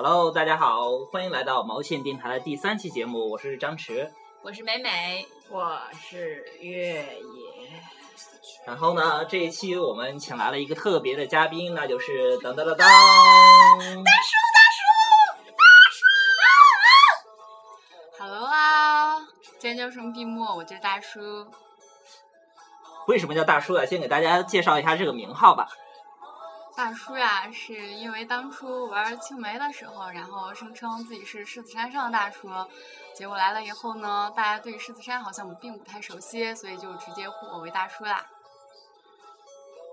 Hello，大家好，欢迎来到毛线电台的第三期节目，我是张弛。我是美美，我是月野。然后呢，这一期我们请来了一个特别的嘉宾，那就是当当当当，大叔大叔大叔啊！Hello 啊，今天叫声闭幕？我就是大叔。为什么叫大叔啊？先给大家介绍一下这个名号吧。大叔呀，是因为当初玩青梅的时候，然后声称自己是狮子山上的大叔，结果来了以后呢，大家对狮子山好像并不太熟悉，所以就直接呼我为大叔啦。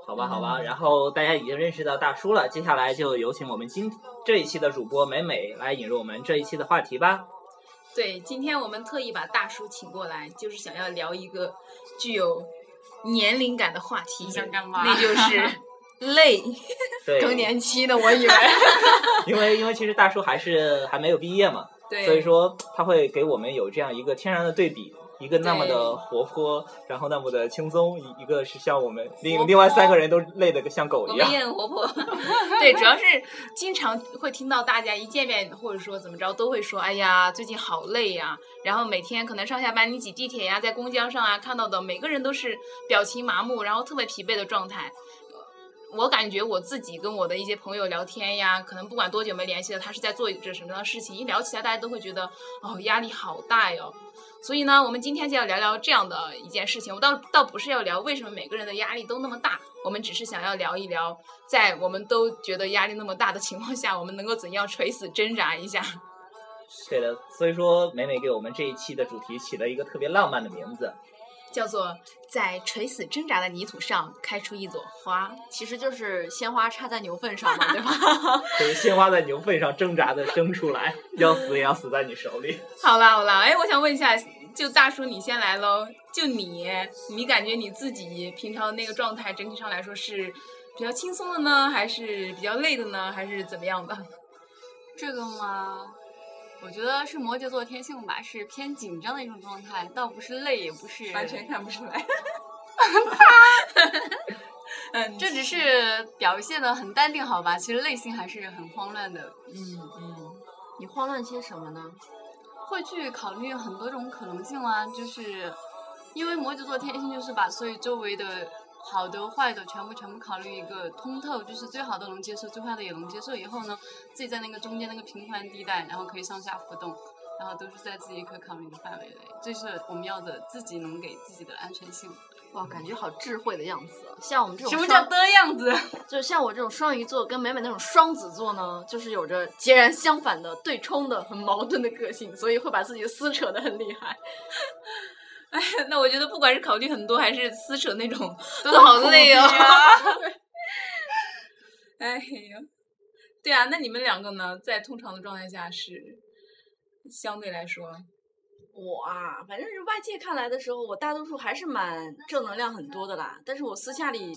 好吧，好吧，然后大家已经认识到大叔了，接下来就有请我们今这一期的主播美美来引入我们这一期的话题吧。对，今天我们特意把大叔请过来，就是想要聊一个具有年龄感的话题，想干嘛？那就是 累。更年期的，我以为。因为因为其实大叔还是还没有毕业嘛，对，所以说他会给我们有这样一个天然的对比。一个那么的活泼，然后那么的轻松，一一个是像我们另另外三个人都累得像狗一样。我们也很活泼，对，主要是经常会听到大家一见面或者说怎么着都会说，哎呀，最近好累呀。然后每天可能上下班你挤地铁呀，在公交上啊看到的每个人都是表情麻木，然后特别疲惫的状态。我感觉我自己跟我的一些朋友聊天呀，可能不管多久没联系了，他是在做着什么样的事情，一聊起来大家都会觉得哦压力好大哟。所以呢，我们今天就要聊聊这样的一件事情。我倒倒不是要聊为什么每个人的压力都那么大，我们只是想要聊一聊，在我们都觉得压力那么大的情况下，我们能够怎样垂死挣扎一下。对的，所以说美美给我们这一期的主题起了一个特别浪漫的名字，叫做在垂死挣扎的泥土上开出一朵花，其实就是鲜花插在牛粪上嘛，对吧？对，鲜花在牛粪上挣扎的生出来，要死也要死在你手里。好啦好啦，哎，我想问一下。就大叔你先来喽，就你，你感觉你自己平常那个状态整体上来说是比较轻松的呢，还是比较累的呢，还是怎么样的？这个嘛，我觉得是摩羯座天性吧，是偏紧张的一种状态，倒不是累，也不是完全看不出来。嗯，这只是表现的很淡定，好吧？其实内心还是很慌乱的。嗯嗯，你慌乱些什么呢？会去考虑很多种可能性啦，就是因为摩羯座天性就是把所有周围的好的坏的全部全部考虑一个通透，就是最好的能接受，最坏的也能接受。以后呢，自己在那个中间那个平缓地带，然后可以上下浮动，然后都是在自己可考虑的范围内，这是我们要的自己能给自己的安全性。哇，感觉好智慧的样子。像我们这种什么叫的样子？就像我这种双鱼座跟美美那种双子座呢，就是有着截然相反的、对冲的、很矛盾的个性，所以会把自己撕扯的很厉害。哎，那我觉得不管是考虑很多，还是撕扯那种，都好累哦。哎呀，对啊，那你们两个呢，在通常的状态下是相对来说。我啊，反正是外界看来的时候，我大多数还是蛮正能量很多的啦。但是我私下里，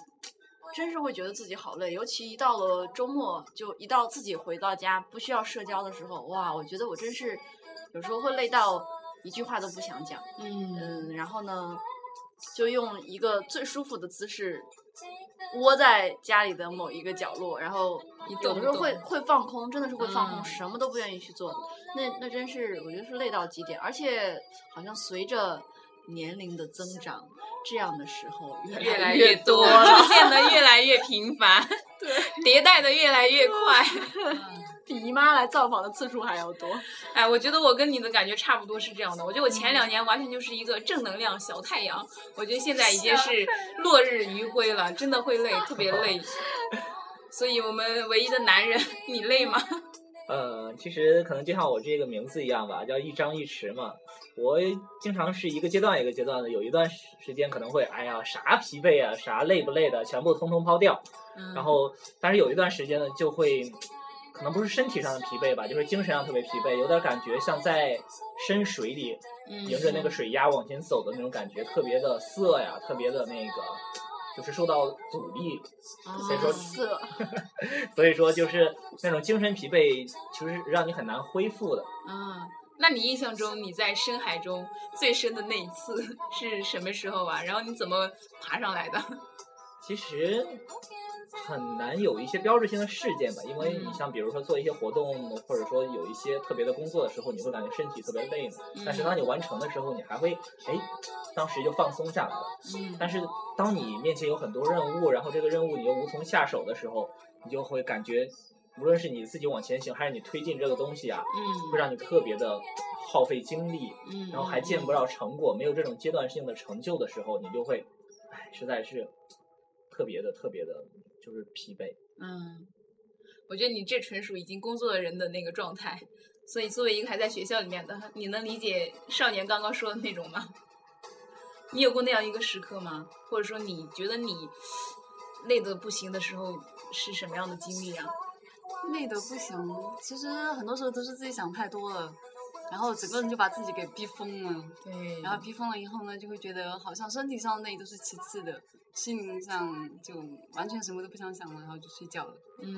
真是会觉得自己好累，尤其一到了周末，就一到自己回到家不需要社交的时候，哇，我觉得我真是有时候会累到一句话都不想讲。嗯，然后呢，就用一个最舒服的姿势。窝在家里的某一个角落，然后有的时候会会放空，真的是会放空，什么都不愿意去做。那那真是我觉得是累到极点，而且好像随着年龄的增长，这样的时候越来越多，出现的越来越频繁，对，迭代的越来越快。比姨妈来造访的次数还要多，哎，我觉得我跟你的感觉差不多是这样的。我觉得我前两年完全就是一个正能量小太阳，我觉得现在已经是落日余晖了，真的会累，特别累。所以我们唯一的男人，你累吗？呃，其实可能就像我这个名字一样吧，叫一张一弛嘛。我经常是一个阶段一个阶段的，有一段时间可能会，哎呀，啥疲惫啊，啥累不累的，全部通通抛掉。然后，但是有一段时间呢，就会。可能不是身体上的疲惫吧，就是精神上特别疲惫，有点感觉像在深水里，迎着那个水压往前走的那种感觉，特别的涩呀，特别的那个，就是受到阻力，所以说涩，所以说就是那种精神疲惫，其实让你很难恢复的。啊，那你印象中你在深海中最深的那一次 是什么时候啊？然后你怎么爬上来的？其实。很难有一些标志性的事件吧，因为你嗯像比如说做一些活动，或者说有一些特别的工作的时候，你会感觉身体特别累嘛。但是当你完成的时候，你还会哎，当时就放松下来了。嗯但是当你面前有很多任务，然后这个任务你又无从下手的时候，你就会感觉，无论是你自己往前行，还是你推进这个东西啊，嗯会让你特别的耗费精力，嗯，然后还见不到成果，没有这种阶段性的成就的时候，你就会，哎，实在是特别的特别的，就是疲惫。嗯，我觉得你这纯属已经工作的人的那个状态，所以作为一个还在学校里面的，你能理解少年刚刚说的那种吗？你有过那样一个时刻吗？或者说你觉得你累得不行的时候是什么样的经历啊？累得不行，其实很多时候都是自己想太多了，然后整个人就把自己给逼疯了。对然后逼疯了以后呢，就会觉得好像身体上累都是其次的，心灵上就完全什么都不想想了，然后就睡觉了。嗯，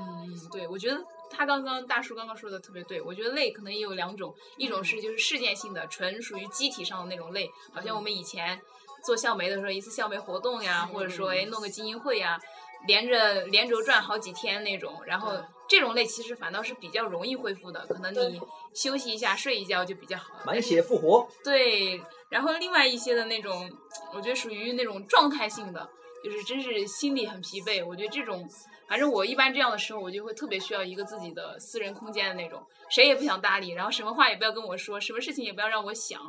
对，我觉得他刚刚大叔刚刚说的特别对。我觉得累可能也有两种，一种是就是事件性的，纯属于机体上的那种累，好像我们以前做校媒的时候，一次校媒活动呀，或者说哎弄个精英会呀，连着连轴转好几天那种，然后这种累其实反倒是比较容易恢复的，可能你休息一下睡一觉就比较好。满血复活，对，然后另外一些的那种，我觉得属于那种状态性的，就是真是心里很疲惫。我觉得这种，反正我一般这样的时候，我就会特别需要一个自己的私人空间的那种，谁也不想搭理，然后什么话也不要跟我说，什么事情也不要让我想。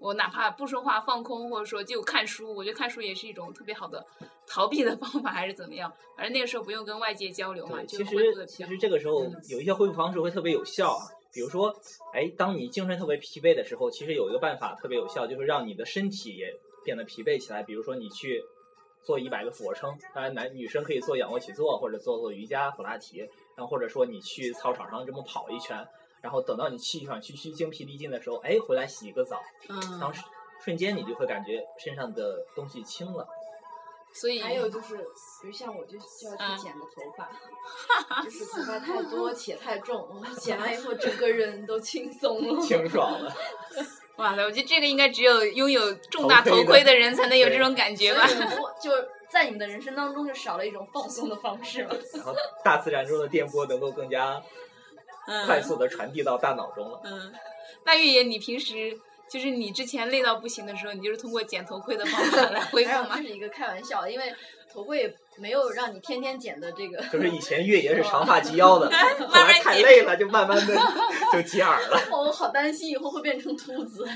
我哪怕不说话放空，或者说就看书，我觉得看书也是一种特别好的逃避的方法，还是怎么样？反正那个时候不用跟外界交流嘛，就其实其恢复的比较实这个时候嗯有一些恢复方式会特别有效啊。比如说，哎，当你精神特别疲惫的时候，其实有一个办法特别有效，就是让你的身体也变得疲惫起来。比如说，你去做一百个俯卧撑，当然男女生可以做仰卧起坐，或者做做瑜伽、普拉提，然后或者说你去操场上这么跑一圈，然后等到你气喘吁吁、精疲力尽的时候，哎，回来洗一个澡，嗯，当时瞬间你就会感觉身上的东西轻了。所以还有就是，比如像我就就要嗯去剪个头发，就是头发太多且太重，我 剪完以后整个人都轻松了。清爽了，哇塞，我觉得这个应该只有拥有重大头盔的人才能有这种感觉吧。就在你们的人生当中就少了一种放松的方式了？然后大自然中的电波能够更加嗯快速的传递到大脑中了。嗯，那月野，你平时就是你之前累到不行的时候，你就是通过剪头盔的方法来恢复吗 还有这？是一个开玩笑，因为头盔也没有让你天天剪的这个。就是以前越野是长发及腰的，后来太累了，就慢慢的 就及耳了。哦我好担心以后会变成秃子。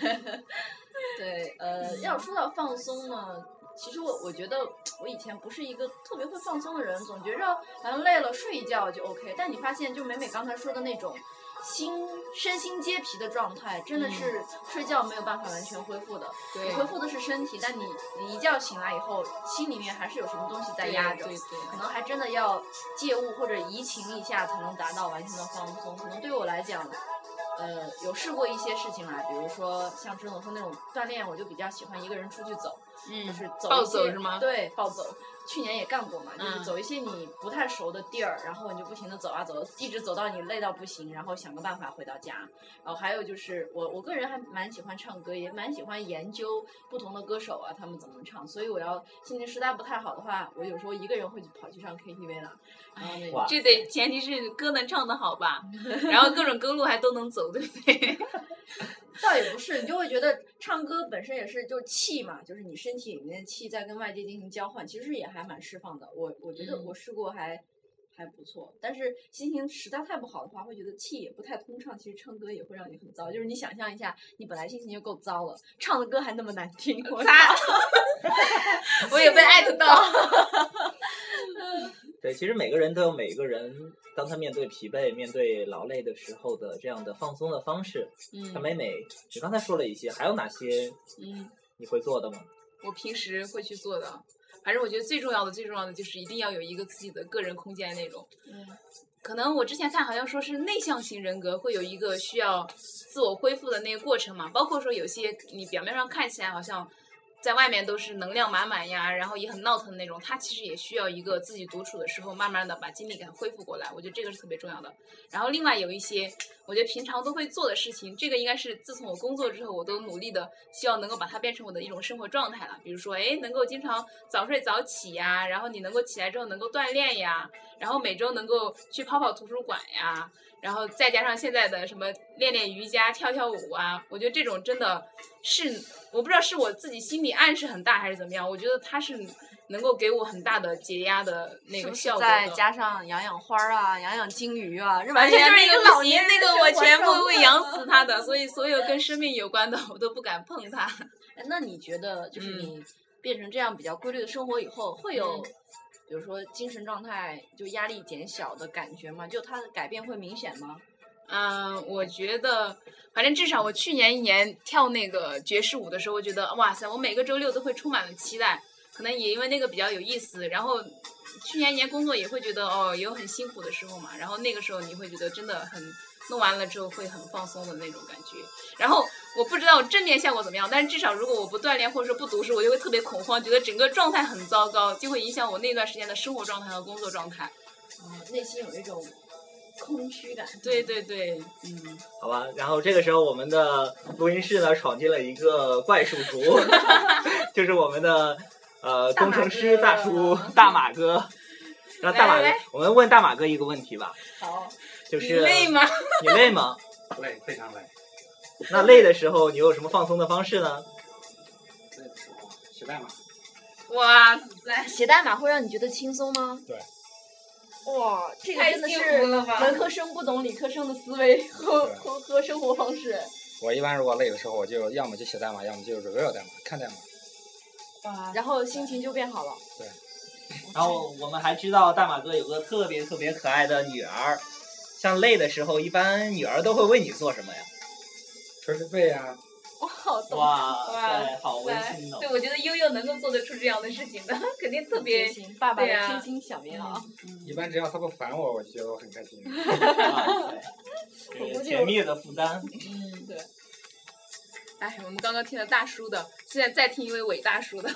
对，呃，要说到放松呢，其实我我觉得我以前不是一个特别会放松的人，总觉着好像累了睡一觉就 OK。但你发现，就美美刚才说的那种心身心皆疲的状态，真的是睡觉没有办法完全恢复的。对你恢复的是身体，但你你一觉醒来以后，心里面还是有什么东西在压着。对对可能还真的要借物或者移情一下，才能达到完全的放松。可能对我来讲，呃，有试过一些事情啦，比如说像郑总说那种锻炼，我就比较喜欢一个人出去走，嗯，就是走暴一走是吗？对，暴走。去年也干过嘛，就是嗯走一些你不太熟的地儿，然后你就不停的走啊走，一直走到你累到不行，然后想个办法回到家。然后还有就是我我个人还蛮喜欢唱歌，也蛮喜欢研究不同的歌手啊，他们怎么唱。所以我要心情实在不太好的话，我有时候一个人会跑去唱 KTV 了。然后这得前提是歌能唱得好吧，然后各种歌路还都能走，对不对？倒也不是，你就会觉得唱歌本身也是就是气嘛，就是你身体里面的气在跟外界进行交换，其实也还蛮释放的。我我觉得嗯我试过还。还不错，但是心情实在太不好的话，会觉得气也不太通畅。其实唱歌也会让你很糟，就是你想象一下，你本来心情就够糟了，唱的歌还那么难听，我 擦，我也被艾特到。对，其实每个人都有每个人当他面对疲惫、面对劳累的时候的这样的放松的方式。嗯，他每每，你刚才说了一些，还有哪些嗯，你会做的吗？我平时会去做的。反正我觉得最重要的、最重要的就是一定要有一个自己的个人空间那种。嗯可能我之前看好像说是内向型人格会有一个需要自我恢复的那个过程嘛，包括说有些你表面上看起来好像在外面都是能量满满呀，然后也很闹腾的那种，他其实也需要一个自己独处的时候，慢慢的把精力给他恢复过来。我觉得这个是特别重要的。然后另外有一些，我觉得平常都会做的事情，这个应该是自从我工作之后，我都努力的希望能够把它变成我的一种生活状态了。比如说，哎，能够经常早睡早起呀，然后你能够起来之后能够锻炼呀，然后每周能够去跑跑图书馆呀。然后再加上现在的什么练练瑜伽、跳跳舞啊，我觉得这种真的是我不知道是我自己心理暗示很大还是怎么样，我觉得它是能够给我很大的解压的那个效果再加上养养花啊，养养金鱼啊，这完全就是一个老年那个我全部会养死它的，所以所有跟生命有关的我都不敢碰它。哎，那你觉得就是嗯你变成这样比较规律的生活以后，会有嗯比如说精神状态就压力减小的感觉吗？就它的改变会明显吗？嗯，我觉得，反正至少我去年一年跳那个爵士舞的时候，我觉得哇塞，我每个周六都会充满了期待。可能也因为那个比较有意思，然后去年一年工作也会觉得哦，也有很辛苦的时候嘛。然后那个时候你会觉得真的很弄完了之后会很放松的那种感觉。然后我不知道正面效果怎么样，但是至少如果我不锻炼或者说不读书，我就会特别恐慌，觉得整个状态很糟糕，就会影响我那段时间的生活状态和工作状态。嗯，内心有一种空虚感。对对对，嗯。好吧，然后这个时候我们的录音室呢闯进了一个怪叔叔，就是我们的呃工程师大叔 大马哥。然后大马哥来来来，我们问大马哥一个问题吧，好，就是你累吗？你累吗？累，非常累。那累的时候你有什么放松的方式呢？累的时候写代码，哇塞！写代码会让你觉得轻松吗？对。哇，这个真的是文科生不懂理科生的思维和和和生活方式。我一般如果累的时候，我就要么就写代码，要么就 review 代码，看代码。哇然后心情就变好了。对然后我们还知道大马哥有个特别特别可爱的女儿，像累的时候，一般女儿都会为你做什么呀？捶捶背啊，哇，好懂哇好温馨哦！对，我觉得悠悠能够做得出这样的事情的，肯定特别贴心，爸爸的贴心小棉袄。一般只要他不烦我，我就觉得我很开心。甜蜜的负担。嗯，对。哎，我们刚刚听了大叔的，现在再听一位伟大叔的。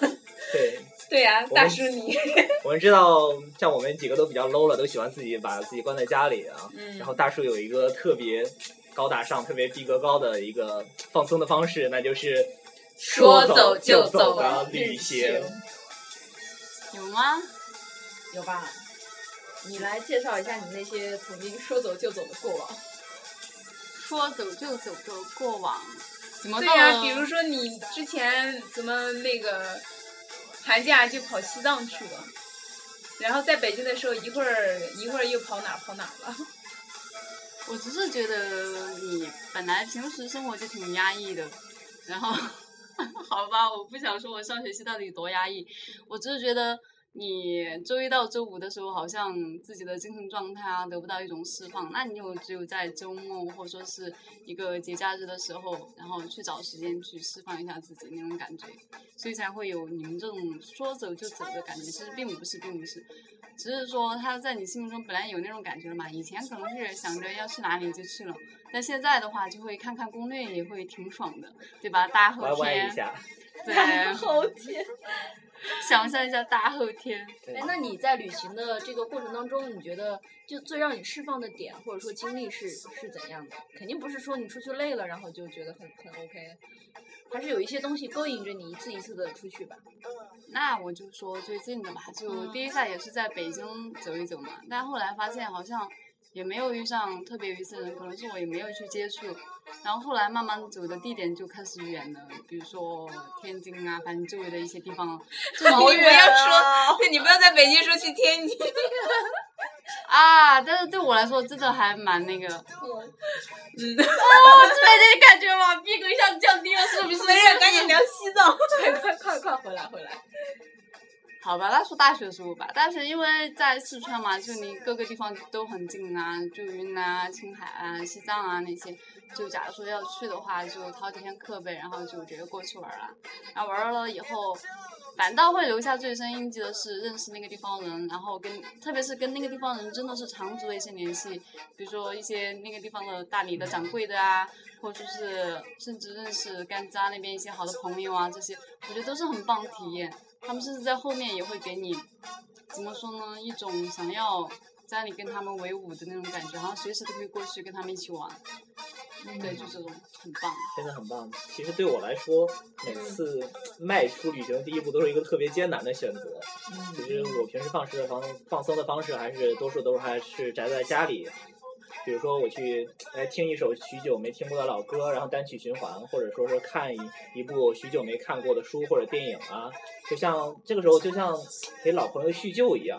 对，对呀、大叔你，我们知道，像我们几个都比较 low 了，都喜欢自己把自己关在家里啊。嗯然后大叔有一个特别高大上、特别逼格高的一个放松的方式，那就是说走走就走走的旅行。有吗？有吧？你来介绍一下你那些曾经说走就走的过往。说走就走的过往，怎么对呀、比如说你之前怎么那个寒假就跑西藏去了，然后在北京的时候一会儿一会儿又跑哪儿跑哪儿了。我只是觉得你本来平时生活就挺压抑的，然后，好吧，我不想说我上学期到底多压抑，我只是觉得你周一到周五的时候，好像自己的精神状态啊得不到一种释放，那你就只有在周末或者说是一个节假日的时候，然后去找时间去释放一下自己那种感觉，所以才会有你们这种说走就走的感觉，其实并不是，并不是。只是说他在你心目中本来有那种感觉了嘛，以前可能是想着要去哪里就去了，但现在的话就会看看攻略也会挺爽的，对吧？大后歪歪 天一，下，对，后天。想象一下大后天。哎，那你在旅行的这个过程当中，你觉得就最让你释放的点，或者说经历是是怎样的？肯定不是说你出去累了，然后就觉得很很 OK，还是有一些东西勾引着你一次一次的出去吧。那我就说最近的吧，就第一站也是在北京走一走嘛，但后来发现好像也没有遇上特别有意思的人，可能是我也没有去接触。然后后来慢慢走的地点就开始远了，比如说天津啊，反正周围的一些地方，就 你不要说，对你不要在北京说去天津。啊，但是对我来说真的还蛮那个，嗯，对对，感觉嘛，逼格一下子降低了，是不是？没事，赶紧聊西藏。快快快快回来回来！好吧，那说大学时候吧，但是因为在四川嘛，就离各个地方都很近啊，就云南啊、青海啊、西藏啊那些，就假如说要去的话，就掏几天课呗，然后就直接过去玩了。然后玩了以后，反倒会留下最深印记的是认识那个地方人，然后跟特别是跟那个地方人真的是长足的一些联系，比如说一些那个地方的大理的掌柜的啊，或者说是甚至认识甘孜那边一些好的朋友啊，这些我觉得都是很棒的体验。他们甚至在后面也会给你怎么说呢，一种想要在你跟他们为伍的那种感觉，好像随时都可以过去跟他们一起玩。对，就这种很棒。真的很棒。其实对我来说，每次迈出旅行第一步都是一个特别艰难的选择。其实我平时放松的方放松的方式，还是多数都是还是宅在家里。比如说我去哎听一首许久没听过的老歌，然后单曲循环，或者说是看一一部许久没看过的书或者电影啊，就像这个时候就像给老朋友叙旧一样。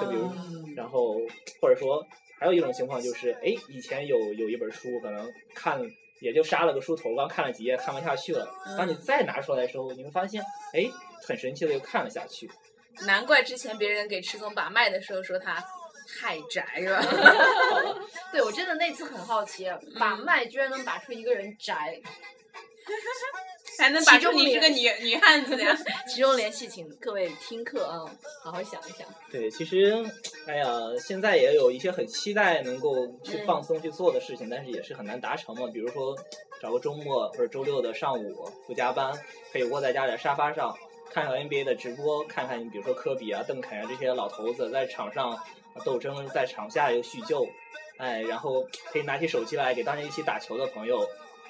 就比如，然后或者说还有一种情况就是，哎，以前有有一本书可能看也就杀了个书头，刚看了几页看不下去了。当你再拿出来的时候，你会发现，哎，很神奇的又看了下去。难怪之前别人给迟总把脉的时候说他太宅了。对我真的那次很好奇，把脉居然能把出一个人宅，还能把出你是个女女汉子呀！其中联系，请各位听课啊，好好想一想。对，其实，哎呀，现在也有一些很期待能够去放松去做的事情，但是也是很难达成嘛。比如说，找个周末或者周六的上午不加班，可以窝在家里的沙发上看看 NBA 的直播，看看你比如说科比啊、邓肯啊这些老头子在场上斗争，在场下又叙旧，哎，然后可以拿起手机来给当年一起打球的朋友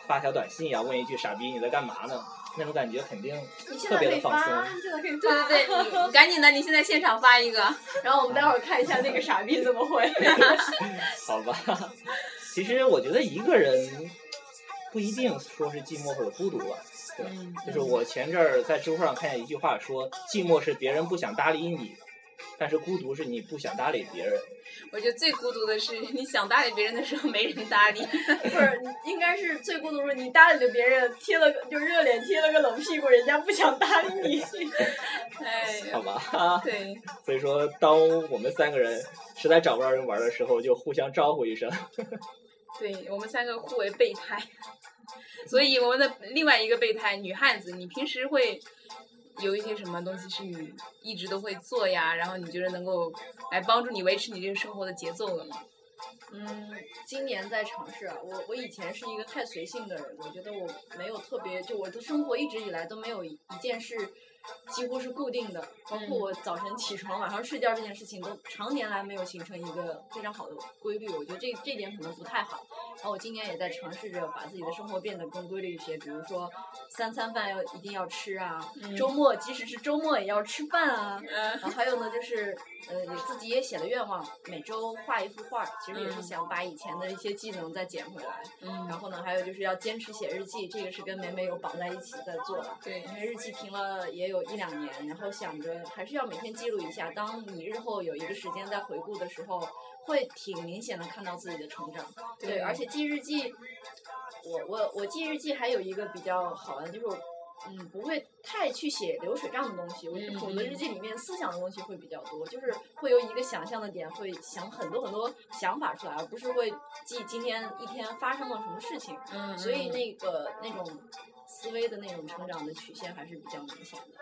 发条短信呀，问一句“傻逼你在干嘛呢”，那种感觉肯定特别的放松。现在可以对发。对对，你你赶紧的，你现在现场发一个。然后我们待会儿看一下那个傻逼怎么回。好吧，其实我觉得一个人不一定说是寂寞或者孤独吧。对，就是我前阵儿在知乎上看见一句话说，寂寞是别人不想搭理你，但是孤独是你不想搭理别人。我觉得最孤独的是你想搭理别人的时候没人搭理。不是，应该是最孤独的是你搭理了别人，贴了个就热脸贴了个冷屁股，人家不想搭理你。哎，好吧，对，所以说，当我们三个人实在找不着人玩的时候，就互相招呼一声。对我们三个互为备胎，所以我们的另外一个备胎女汉子，你平时会有一些什么东西是你一直都会做呀？然后你觉得能够来帮助你维持你这个生活的节奏了吗？嗯，今年在尝试啊，我我以前是一个太随性的人，我觉得我没有特别，就我的生活一直以来都没有一件事几乎是固定的，包括我早晨起床、晚上睡觉这件事情，都常年来没有形成一个非常好的规律。我觉得这这点可能不太好。然后我今年也在尝试着把自己的生活变得更规律一些，比如说三餐饭要一定要吃啊，周末即使是周末也要吃饭啊。嗯然后还有呢，就是呃，也自己也写了愿望，每周画一幅画，其实也是嗯想把以前的一些技能再捡回来。嗯然后呢，还有就是要坚持写日记，这个是跟美美有绑在一起在做的。对因为日记停了也有一两年，然后想着还是要每天记录一下，当你日后有一个时间在回顾的时候，会挺明显的看到自己的成长。对，而且记日记，我我我记日记还有一个比较好玩，就是我嗯不会太去写流水账的东西，我嗯我的日记里面思想的东西会比较多，就是会有一个想象的点，会想很多很多想法出来，而不是会记今天一天发生了什么事情。嗯，所以那个那种思维的那种成长的曲线还是比较明显的。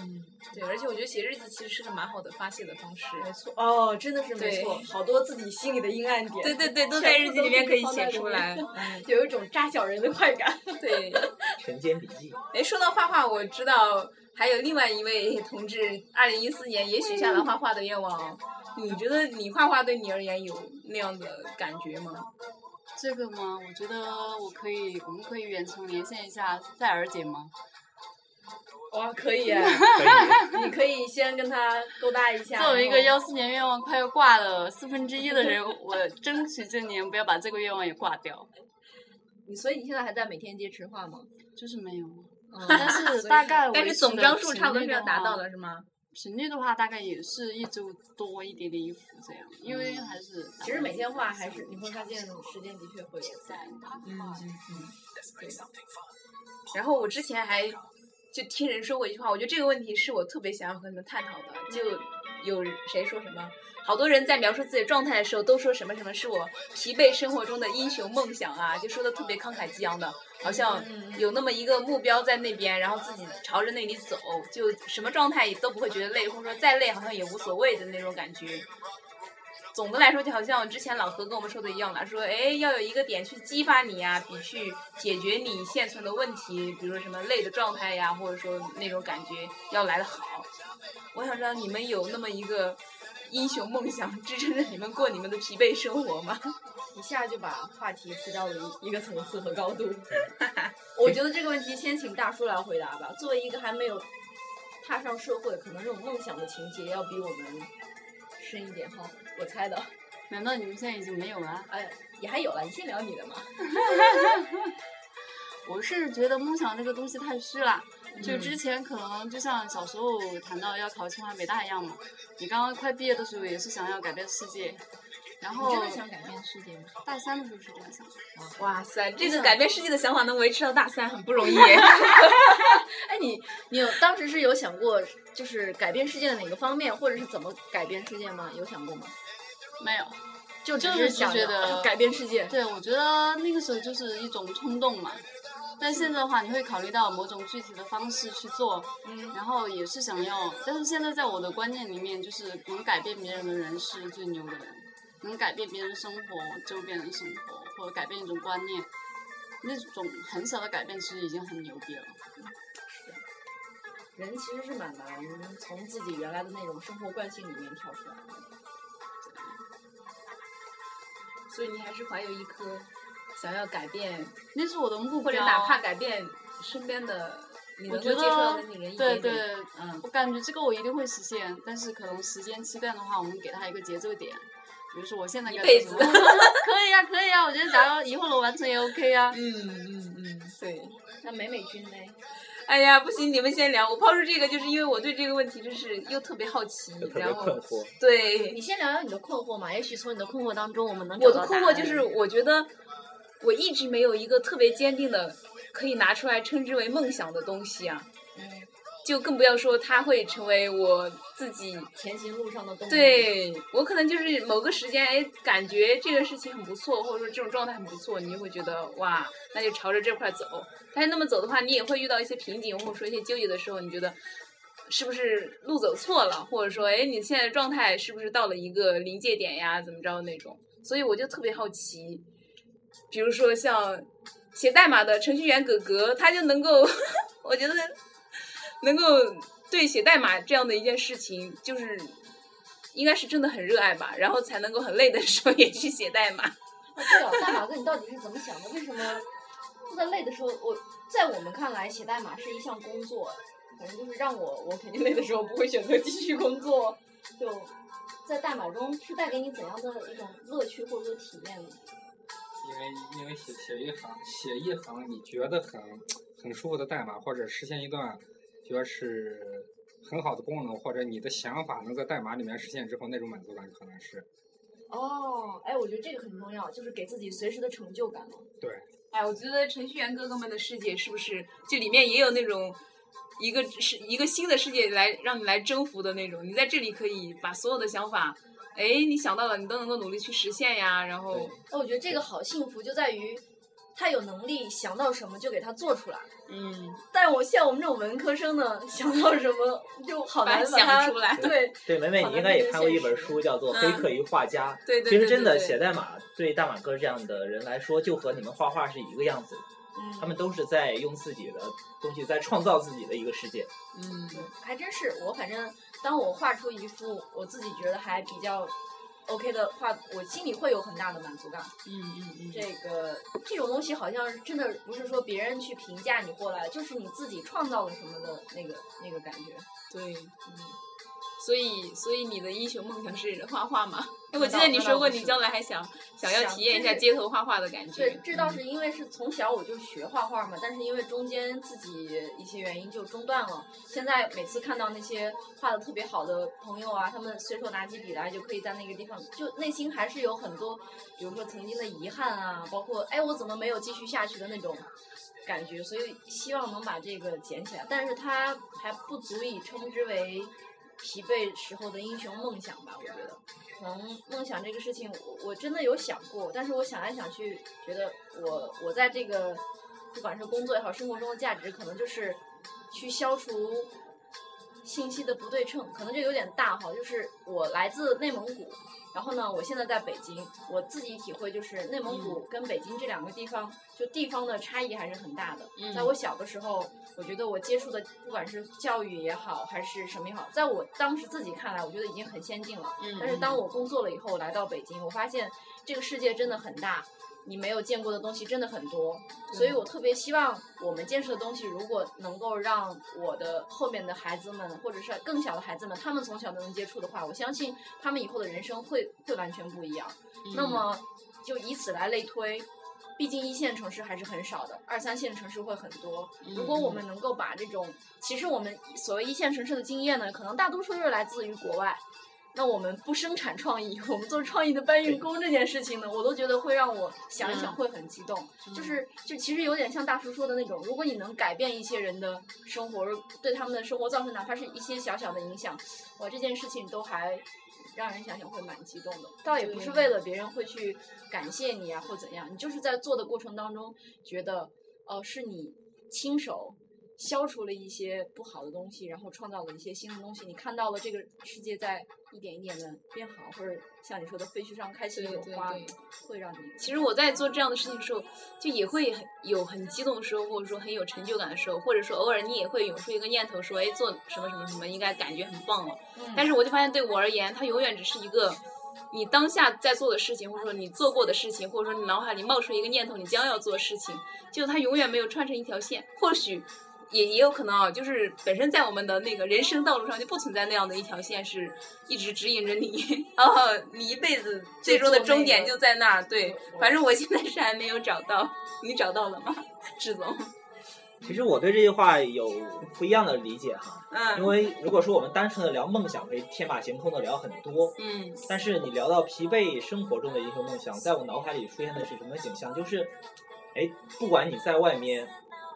嗯，对，而且我觉得写日记其实是个蛮好的发泄的方式。没错，哦，真的是没错，好多自己心里的阴暗点。对对对，都在日记里面可以写出来。嗯，有一种扎小人的快感。对，晨间笔记，哎，说到画画，我知道还有另外一位同志，二零一四年也许下了画画的愿望。你觉得你画画对你而言有那样的感觉吗？这个吗？我觉得我可以，我们可以远程连线一下塞尔姐吗？哇，可以。你可以先跟他勾搭一下。作为一个幺四年愿望快要挂了四分之一的人，我争取这年不要把这个愿望也挂掉。你，所以你现在还在每天坚持画吗？就是没有，嗯但是大概但是总张数差不多是要达到了，是吗？频率的话，大概也是一周多一点点衣服这样，因为还是其实每天画还是你会发现时间的确会在。嗯嗯嗯，对。然后我之前还就听人说过一句话，我觉得这个问题是我特别想要和你们探讨的。就有谁说什么？好多人在描述自己状态的时候，都说什么什么是我疲惫生活中的英雄梦想啊，就说的特别慷慨激昂的，好像有那么一个目标在那边，然后自己朝着那里走，就什么状态都不会觉得累，或者说再累好像也无所谓的那种感觉。总的来说，就好像之前老何跟我们说的一样了，说哎要有一个点去激发你呀，比去解决你现存的问题，比如说什么累的状态呀，或者说那种感觉要来的好。我想知道你们有那么一个。英雄梦想支撑着你们过你们的疲惫生活吗？一下就把话题提到了一一个层次和高度。我觉得这个问题先请大叔来回答吧。作为一个还没有踏上社会，可能这种梦想的情节要比我们深一点哈。我猜的。难道你们现在已经没有了？哎，也还有了。你先聊你的嘛。我是觉得梦想这个东西太虚了。就之前可能就像小时候谈到要考清华北大一样嘛，你刚刚快毕业的时候也是想要改变世界，然后真的想改变世界吗？大三的时候是这样想。哇塞，这个改变世界的想法能维持到大三很不容易。哎，你你有当时是有想过就是改变世界的哪个方面，或者是怎么改变世界吗？有想过吗？没有，就只是想觉得改变世界。对，我觉得那个时候就是一种冲动嘛。但现在的话，你会考虑到某种具体的方式去做，嗯，然后也是想要。但是现在在我的观念里面，就是能改变别人的人是最牛的人，能改变别人生活、周边人生活，或者改变一种观念，那种很小的改变其实已经很牛逼了。人其实是蛮难从自己原来的那种生活惯性里面跳出来的。所以你还是怀有一颗。想要改变，那是我的目标，或者哪怕改变身边的，你能够接触到人一点点。对对，嗯，我感觉这个我一定会实现，但是可能时间期段的话，我们给他一个节奏点。比如说我现在一辈子，可以啊，可以啊，我觉得假如以后能完成也 OK 啊。嗯嗯嗯，对。那美美君呢？哎呀，不行，你们先聊。我抛出这个，就是因为我对这个问题就是又特别好奇，然后。对，你先聊聊你的困惑嘛，也许从你的困惑当中，我们能我的困惑就是，我觉得。我一直没有一个特别坚定的可以拿出来称之为梦想的东西啊，嗯，就更不要说它会成为我自己前行路上的动力。对我可能就是某个时间，哎，感觉这个事情很不错，或者说这种状态很不错，你就会觉得哇，那就朝着这块走。但是那么走的话，你也会遇到一些瓶颈，或者说一些纠结的时候，你觉得是不是路走错了，或者说哎，你现在状态是不是到了一个临界点呀？怎么着那种？所以我就特别好奇。比如说像写代码的程序员哥哥，他就能够，我觉得能够对写代码这样的一件事情，就是应该是真的很热爱吧，然后才能够很累的 时候也去写代码。对了，代码哥，你到底是怎么想的？为什么在累的时候，我在我们看来写代码是一项工作，反正就是让我我肯定累的时候不会选择继续工作。就在代码中是带给你怎样的一种乐趣或者说体验呢？因为因为写写一行写一行你觉得很很舒服的代码，或者实现一段觉得是很好的功能，或者你的想法能在代码里面实现之后，那种满足感可能是。哦，哎，我觉得这个很重要，就是给自己随时的成就感嘛。对。哎，我觉得程序员哥哥们的世界是不是就里面也有那种一个是一个新的世界来让你来征服的那种？你在这里可以把所有的想法。哎，你想到了，你都能够努力去实现呀。然后，那我觉得这个好幸福，就在于他有能力想到什么就给他做出来。嗯。但我像我们这种文科生呢，想到什么就好难想出来。对对，美美，你应该也看过一本书，叫做《黑客与画家》。对对对。其实真的写代码，对大马哥这样的人来说，就和你们画画是一个样子。嗯。他们都是在用自己的东西在创造自己的一个世界。嗯。还真是，我反正。当我画出一幅我自己觉得还比较 OK 的画，我心里会有很大的满足感。嗯嗯嗯。这个这种东西好像真的不是说别人去评价你过来，就是你自己创造了什么的那个那个感觉。对，嗯。所以，所以你的英雄梦想是画画吗？我记得你说过，你将来还想想要体验一下街头画画的感觉。对，这倒是因为是从小我就学画画嘛，但是因为中间自己一些原因就中断了。现在每次看到那些画的特别好的朋友啊，他们随手拿起笔来就可以在那个地方，就内心还是有很多，比如说曾经的遗憾啊，包括哎我怎么没有继续下去的那种感觉。所以希望能把这个捡起来，但是它还不足以称之为。疲惫时候的英雄梦想吧。我觉得，可能梦想这个事情，我我真的有想过，但是我想来想去，觉得我我在这个不管是工作也好，生活中的价值，可能就是去消除信息的不对称。可能就有点大哈，就是我来自内蒙古。然后呢，我现在在北京，我自己体会就是内蒙古跟北京这两个地方，就地方的差异还是很大的。在我小的时候，我觉得我接触的不管是教育也好，还是什么也好，在我当时自己看来，我觉得已经很先进了。但是当我工作了以后，来到北京，我发现这个世界真的很大。你没有见过的东西真的很多，所以我特别希望我们建设的东西，如果能够让我的后面的孩子们，或者是更小的孩子们，他们从小都能接触的话，我相信他们以后的人生会会完全不一样。那么就以此来类推，毕竟一线城市还是很少的，二三线城市会很多。如果我们能够把这种，其实我们所谓一线城市的经验呢，可能大多数都是来自于国外。那我们不生产创意，我们做创意的搬运工这件事情呢，我都觉得会让我想一想会很激动。就是就其实有点像大叔说的那种，如果你能改变一些人的生活，对他们的生活造成哪怕是一些小小的影响，哇，这件事情都还让人想想会蛮激动的。倒也不是为了别人会去感谢你啊或怎样，你就是在做的过程当中觉得，哦，是你亲手。消除了一些不好的东西，然后创造了一些新的东西。你看到了这个世界在一点一点的变好，或者像你说的废墟上开起了花，会让你。其实我在做这样的事情的时候，就也会很有很激动的时候，或者说很有成就感的时候，或者说偶尔你也会涌出一个念头，说哎做什么什么什么应该感觉很棒了。但是我就发现对我而言，它永远只是一个你当下在做的事情，或者说你做过的事情，或者说你脑海里冒出一个念头，你将要做的事情，就它永远没有串成一条线。或许。也也有可能啊，就是本身在我们的那个人生道路上就不存在那样的一条线，是一直指引着你，然后你一辈子最终的终点就在那儿。对，反正我现在是还没有找到，你找到了吗，志总？其实我对这句话有不一样的理解哈，嗯，因为如果说我们单纯的聊梦想，可以天马行空的聊很多，嗯，但是你聊到疲惫生活中的英雄梦想，在我脑海里出现的是什么景象？就是，哎，不管你在外面。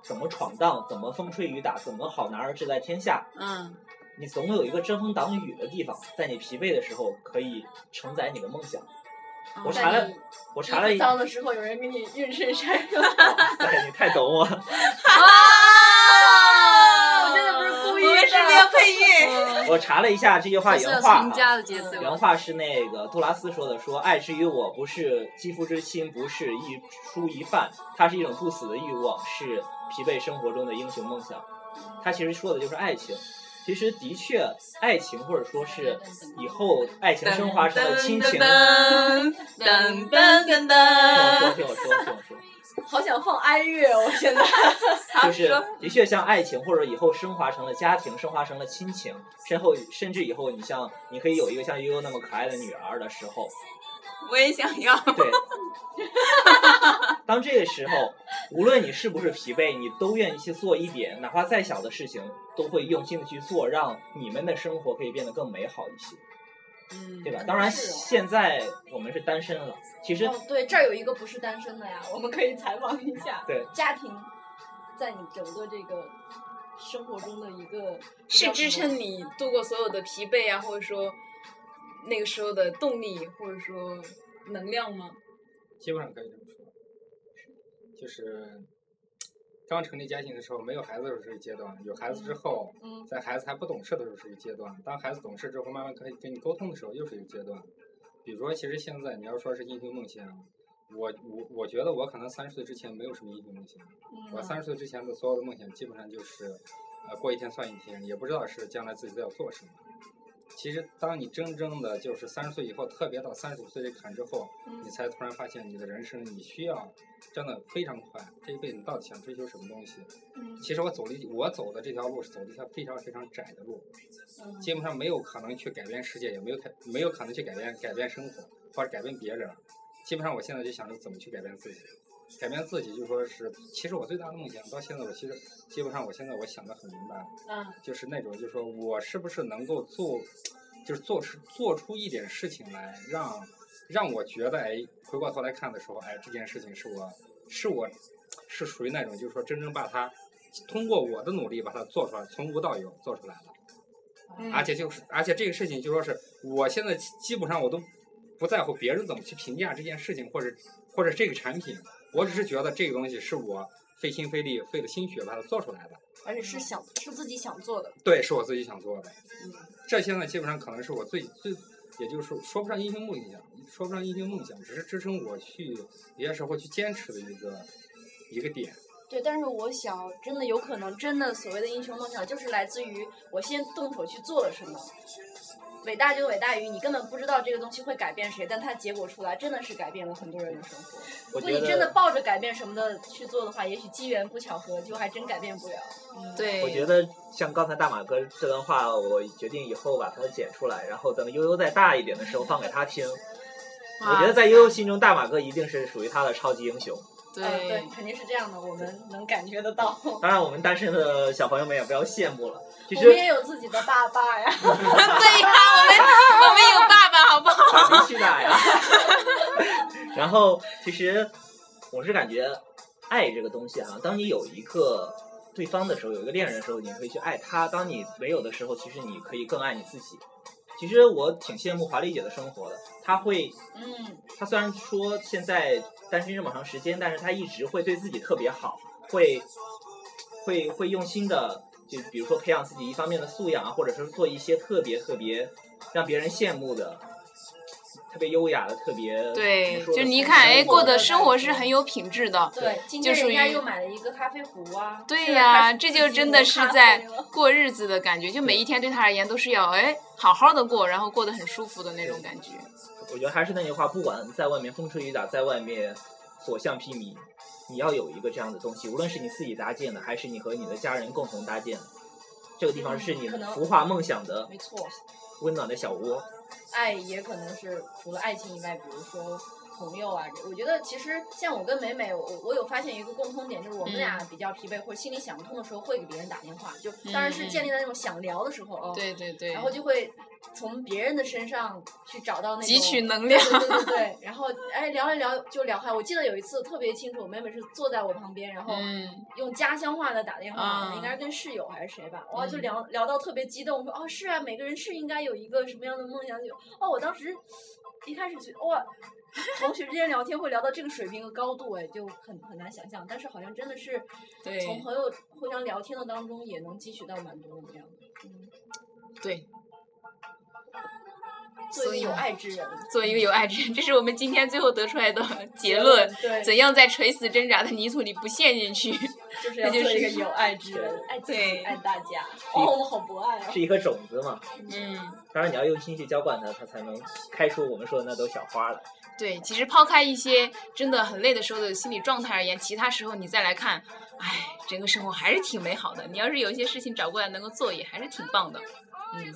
怎么闯荡？怎么风吹雨打？怎么好男儿志在天下？嗯，你总有一个遮风挡雨的地方，在你疲惫的时候可以承载你的梦想。我查了，我查了。脏的时候有人给你熨衬衫。塞，你太懂我。啊！我真的不是故意的。我们是没有配乐。我查了一下这句话原话啊，原话是那个杜拉斯说的，说爱之于我不是肌肤之亲，不是一蔬一饭，它是一种不死的欲望，是。疲惫生活中的英雄梦想，他其实说的就是爱情。其实的确，爱情或者说是以后爱情升华成了亲情。噔噔噔噔。听我说，听我说，听我说。好想放哀乐哦，现在。就是的确像爱情，或者以后升华成了家庭，升华成了亲情，身后甚至以后你像你可以有一个像悠悠那么可爱的女儿的时候。我也想要。对。当这个时候，无论你是不是疲惫，你都愿意去做一点，哪怕再小的事情，都会用心的去做，让你们的生活可以变得更美好一些。嗯，对吧？当然，现在我们是单身了。其实，哦对，这儿有一个不是单身的呀，我们可以采访一下。对，家庭在你整个这个生活中的一个是支撑你度过所有的疲惫啊，或者说那个时候的动力，或者说能量吗？基本上可以这么说。就是刚成立家庭的时候，没有孩子的时候是一个阶段；有孩子之后，在孩子还不懂事的时候是一个阶段；当孩子懂事之后，慢慢可以跟你沟通的时候，又是一个阶段。比如说，其实现在你要说是英雄梦想，我我我觉得我可能三十岁之前没有什么英雄梦想。我三十岁之前的所有的梦想，基本上就是呃过一天算一天，也不知道是将来自己要做什么。其实，当你真正的就是三十岁以后，特别到三十五岁这坎之后，你才突然发现你的人生你需要真的非常快。这一辈子你到底想追求什么东西？其实我走了一我走的这条路是走了一条非常非常窄的路，基本上没有可能去改变世界，也没有可没有可能去改变改变生活或者改变别人。基本上我现在就想着怎么去改变自己。改变自己，就说是，其实我最大的梦想，到现在我其实基本上我现在我想的很明白，嗯，就是那种，就是说我是不是能够做，就是做出做出一点事情来，让让我觉得，哎，回过头来看的时候，哎，这件事情是我是我是属于那种，就是说真正把它通过我的努力把它做出来，从无到有做出来了。嗯而且就是而且这个事情就说是我现在基本上我都不在乎别人怎么去评价这件事情或者或者这个产品，我只是觉得这个东西是我费心费力费了心血把它做出来的。而且是想是自己想做的。对，是我自己想做的。嗯，这些呢，基本上可能是我最最，也就是说说不上英雄梦想，说不上英雄梦想，只是支撑我去有些时候去坚持的一个一个点。对，但是我想，真的有可能，真的所谓的英雄梦想，就是来自于我先动手去做了什么。伟大就伟大于你根本不知道这个东西会改变谁，但它结果出来真的是改变了很多人的生活。如果你真的，抱着改变什么的去做的话，也许机缘不巧合，就还真改变不了。嗯，对，我觉得像刚才大马哥这段话，我决定以后把它剪出来，然后等悠悠再大一点的时候放给他听。我觉得在悠悠心中，大马哥一定是属于他的超级英雄。嗯对，肯定是这样的，我们能感觉得到。当然，我们单身的小朋友们也不要羡慕了。其我们也有自己的爸爸呀。对呀，我们我们有爸爸，好不好？打没去打呀。然后，其实我是感觉爱这个东西哈、当你有一个对方的时候，有一个恋人的时候，你可以去爱他；当你没有的时候，其实你可以更爱你自己。其实我挺羡慕华丽姐的生活的，她会，嗯，她虽然说现在单身这么长时间，但是她一直会对自己特别好，会会会用心的，就比如说培养自己一方面的素养啊，或者是做一些特别特别让别人羡慕的、特别优雅的、特别对，就是你一看，哎，过的生活是很有品质的。对，今就属天人家于又买了一个咖啡壶啊。对 呀、咖这就真的是在过日子的感觉，就每一天对他而言都是要哎好好的过，然后过得很舒服的那种感觉。我觉得还是那句话，不管在外面风吹雨打，在外面所向披靡，你要有一个这样的东西，无论是你自己搭建的，还是你和你的家人共同搭建的，这个地方是你孵化梦想的没错，温暖的小窝。爱也可能是除了爱情以外，比如说朋友啊，我觉得其实像我跟美美，我我有发现一个共通点，就是我们俩嗯。比较疲惫或者心里想不通的时候，会给别人打电话，就当然是建立在那种想聊的时候哦，对对对然，后就会从别人的身上去找到那种汲取能量。对对对。对，然后哎聊一聊就聊开。我记得有一次特别清楚，我妹妹是坐在我旁边，然后嗯，用家乡话的打电话，啊。应该是跟室友还是谁吧，哇，就嗯。聊聊到特别激动，说哦是啊，每个人是应该有一个什么样的梦想，就哦我当时一开始觉得哇。同学之间聊天会聊到这个水平和高度，哎，就很很难想象。但是好像真的是对从朋友互相聊天的当中，也能汲取到蛮多能量的。嗯，对，做一个有爱之人，做一个有爱之人，这是我们今天最后得出来的结论。对，怎样在垂死挣扎的泥土里不陷进去？就是要那就是做一个有爱之人，爱自己，对爱大家。哦，我们好博爱啊！是一颗种子嘛，嗯，当然你要用心去浇灌它，它才能开出我们说的那朵小花来。对，其实抛开一些真的很累的时候的心理状态而言，其他时候你再来看，哎，整个生活还是挺美好的。你要是有一些事情找过来能够做，也还是挺棒的。嗯，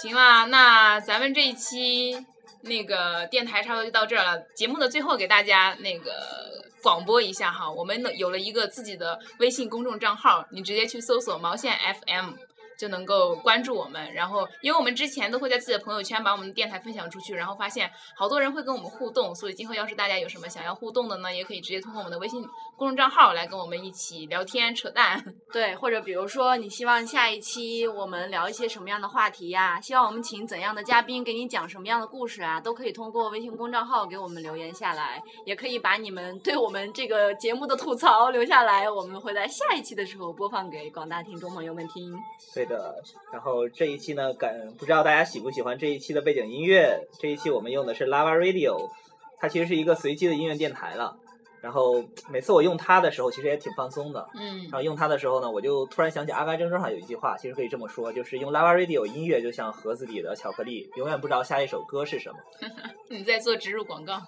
行啦，那咱们这一期那个电台差不多就到这儿了。节目的最后给大家那个广播一下哈，我们呢有了一个自己的微信公众账号，你直接去搜索毛线 FM。就能够关注我们，然后因为我们之前都会在自己的朋友圈把我们的电台分享出去，然后发现好多人会跟我们互动，所以今后要是大家有什么想要互动的呢，也可以直接通过我们的微信公众账号来跟我们一起聊天扯淡。对，或者比如说，你希望下一期我们聊一些什么样的话题呀？希望我们请怎样的嘉宾给你讲什么样的故事啊？都可以通过微信公众号给我们留言下来，也可以把你们对我们这个节目的吐槽留下来，我们会在下一期的时候播放给广大听众朋友们听。对的，然后这一期呢，感不知道大家喜不喜欢这一期的背景音乐？这一期我们用的是 Lava Radio，它其实是一个随机的音乐电台了。然后每次我用它的时候，其实也挺放松的。嗯然后用它的时候呢，我就突然想起《阿甘正传》上有一句话，其实可以这么说，就是用 Lava Radio 音乐就像盒子里的巧克力，永远不知道下一首歌是什么。你在做植入广告。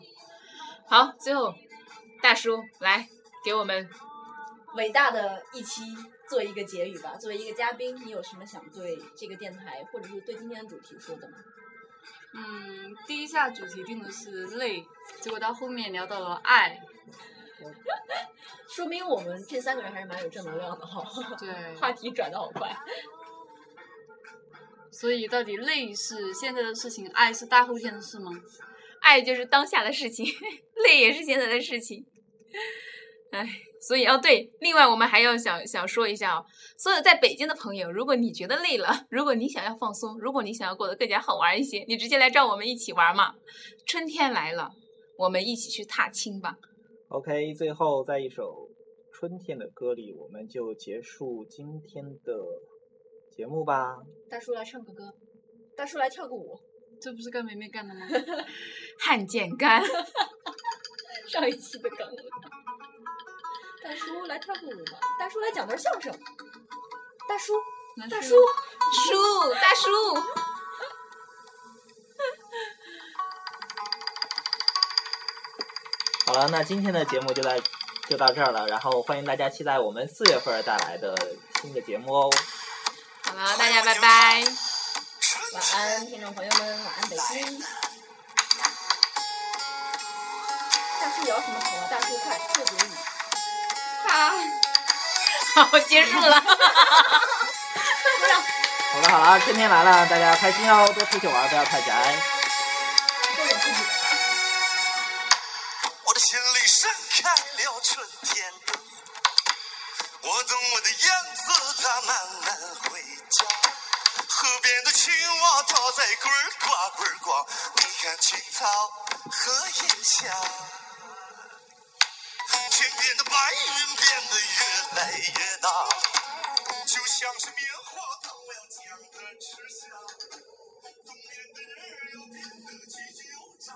好，最后大叔来给我们伟大的一期做一个结语吧。作为一个嘉宾，你有什么想对这个电台，或者是对今天的主题说的吗？嗯，第一下主题定的是累，结果到后面聊到了爱，说明我们这三个人还是蛮有正能量的哈。对，话题转的好快。所以到底累是现在的事情，爱是大后天的事吗？爱就是当下的事情，累也是现在的事情。哎，所以哦，对，另外我们还要想想说一下哦，所有在北京的朋友，如果你觉得累了，如果你想要放松，如果你想要过得更加好玩一些，你直接来找我们一起玩嘛。春天来了，我们一起去踏青吧。OK，最后在一首春天的歌里，我们就结束今天的节目吧。大叔来唱个歌，大叔来跳个舞。这不是跟梅梅干的吗？汉奸干，上一期的梗。大叔来跳个舞吧，大叔来讲段相声。大叔，大叔，叔大叔，好了，那今天的节目就在就到这儿了，然后欢迎大家期待我们四月份带来的新的节目哦。好了，大家拜拜。晚安，听众朋友们，晚安，北京。大叔摇什么头啊？大叔快做结语。好，结束了。好了好了，春天来了，大家开心哦，多出去玩，不要太宅。我的心里盛开了春天，我等我的燕子它慢慢回家。河边的青蛙它在呱儿呱呱儿呱，你看青草荷叶下，天边的白云变得越来越大，就像是棉花，